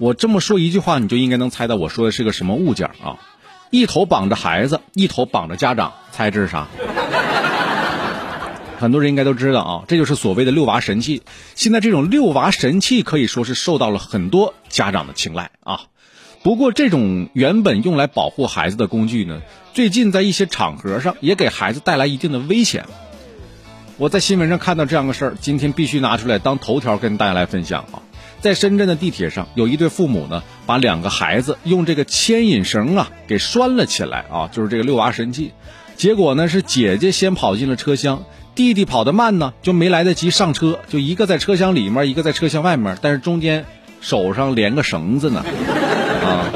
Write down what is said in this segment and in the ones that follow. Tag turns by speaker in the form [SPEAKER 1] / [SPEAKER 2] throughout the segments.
[SPEAKER 1] 我这么说一句话，你就应该能猜到我说的是个什么物件啊？一头绑着孩子，一头绑着家长，猜这是啥？很多人应该都知道啊，这就是所谓的遛娃神器。现在这种遛娃神器可以说是受到了很多家长的青睐啊。不过，这种原本用来保护孩子的工具呢，最近在一些场合上也给孩子带来一定的危险。我在新闻上看到这样的事儿，今天必须拿出来当头条跟大家来分享啊。在深圳的地铁上，有一对父母呢，把两个孩子用这个牵引绳啊给拴了起来啊，就是这个遛娃神器。结果呢，是姐姐先跑进了车厢。弟弟跑得慢呢，就没来得及上车，就一个在车厢里面，一个在车厢外面，但是中间手上连个绳子呢，啊，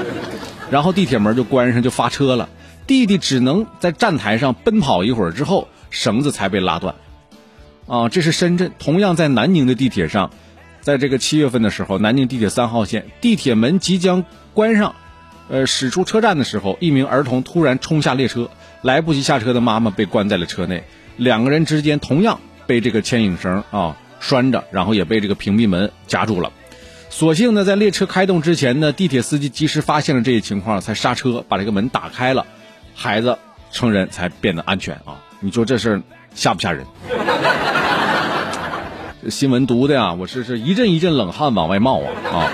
[SPEAKER 1] 然后地铁门就关上，就发车了。弟弟只能在站台上奔跑一会儿之后，绳子才被拉断。啊，这是深圳，同样在南宁的地铁上，在这个七月份的时候，南宁地铁三号线地铁门即将关上，呃，驶出车站的时候，一名儿童突然冲下列车，来不及下车的妈妈被关在了车内。两个人之间同样被这个牵引绳啊拴着，然后也被这个屏蔽门夹住了。所幸呢，在列车开动之前呢，地铁司机及时发现了这一情况，才刹车把这个门打开了，孩子成人才变得安全啊！你说这事吓不吓人？新闻读的呀，我是是一阵一阵冷汗往外冒啊啊！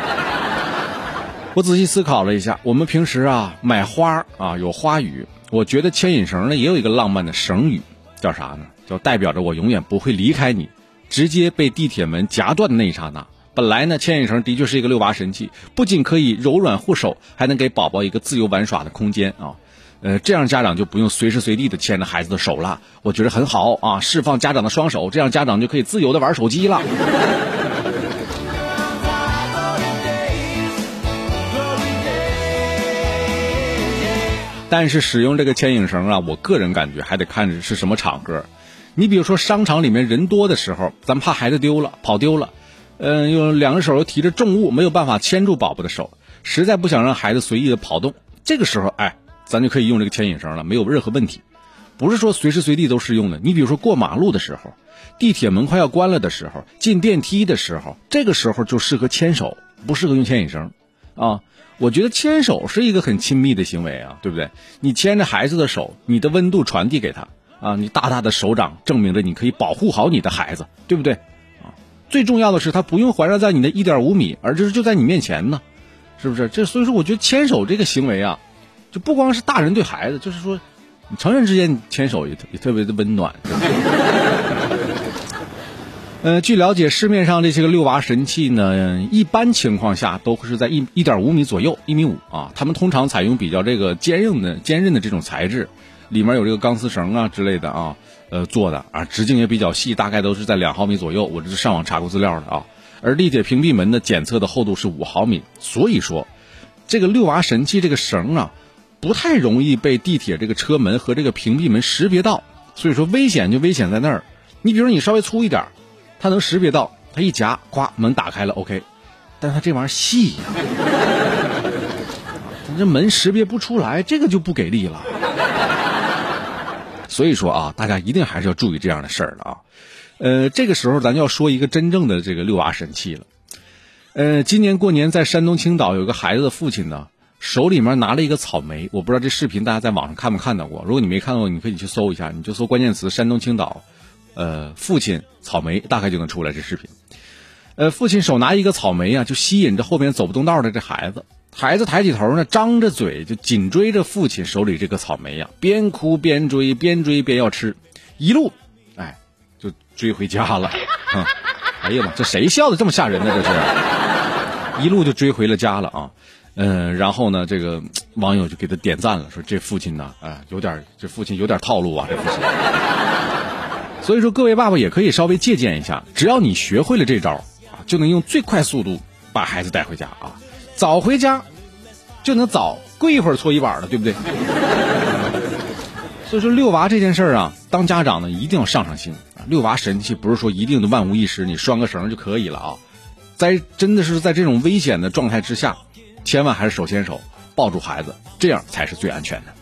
[SPEAKER 1] 我仔细思考了一下，我们平时啊买花啊有花语，我觉得牵引绳呢也有一个浪漫的绳语。叫啥呢？叫代表着我永远不会离开你，直接被地铁门夹断的那一刹那。本来呢，牵引绳的确是一个遛娃神器，不仅可以柔软护手，还能给宝宝一个自由玩耍的空间啊。呃，这样家长就不用随时随地的牵着孩子的手了，我觉得很好啊。释放家长的双手，这样家长就可以自由的玩手机了。但是使用这个牵引绳啊，我个人感觉还得看是什么场合。你比如说商场里面人多的时候，咱怕孩子丢了、跑丢了，嗯，有两个手又提着重物，没有办法牵住宝宝的手，实在不想让孩子随意的跑动，这个时候，哎，咱就可以用这个牵引绳了，没有任何问题。不是说随时随地都适用的。你比如说过马路的时候，地铁门快要关了的时候，进电梯的时候，这个时候就适合牵手，不适合用牵引绳，啊。我觉得牵手是一个很亲密的行为啊，对不对？你牵着孩子的手，你的温度传递给他啊，你大大的手掌证明着你可以保护好你的孩子，对不对？啊，最重要的是他不用环绕在你的一点五米，而就是就在你面前呢，是不是？这所以说，我觉得牵手这个行为啊，就不光是大人对孩子，就是说，成人之间牵手也也特别的温暖。呃，据了解，市面上这些个遛娃神器呢，一般情况下都是在一一点五米左右，一米五啊。他们通常采用比较这个坚硬的、坚韧的这种材质，里面有这个钢丝绳啊之类的啊，呃做的啊，直径也比较细，大概都是在两毫米左右。我这是上网查过资料的啊。而地铁屏蔽门的检测的厚度是五毫米，所以说，这个遛娃神器这个绳啊，不太容易被地铁这个车门和这个屏蔽门识别到。所以说，危险就危险在那儿。你比如说，你稍微粗一点。它能识别到，它一夹，咵，门打开了，OK。但它这玩意儿细呀，咱这门识别不出来，这个就不给力了。所以说啊，大家一定还是要注意这样的事儿了啊。呃，这个时候咱就要说一个真正的这个遛娃神器了。呃，今年过年在山东青岛有个孩子的父亲呢，手里面拿了一个草莓，我不知道这视频大家在网上看没看到过。如果你没看到，你可以去搜一下，你就搜关键词“山东青岛”。呃，父亲草莓大概就能出来这视频。呃，父亲手拿一个草莓啊，就吸引着后边走不动道的这孩子。孩子抬起头呢，张着嘴就紧追着父亲手里这个草莓呀，边哭边追，边追边要吃，一路哎就追回家了。哎呀妈，这谁笑的这么吓人呢？这是，一路就追回了家了啊。嗯，然后呢，这个网友就给他点赞了，说这父亲呢，啊，有点这父亲有点套路啊，这父亲。所以说，各位爸爸也可以稍微借鉴一下，只要你学会了这招啊，就能用最快速度把孩子带回家啊，早回家就能早跪一会儿搓衣板了，对不对？所以说，遛娃这件事儿啊，当家长的一定要上上心啊。遛娃神器不是说一定的万无一失，你拴个绳就可以了啊。在真的是在这种危险的状态之下，千万还是手牵手抱住孩子，这样才是最安全的。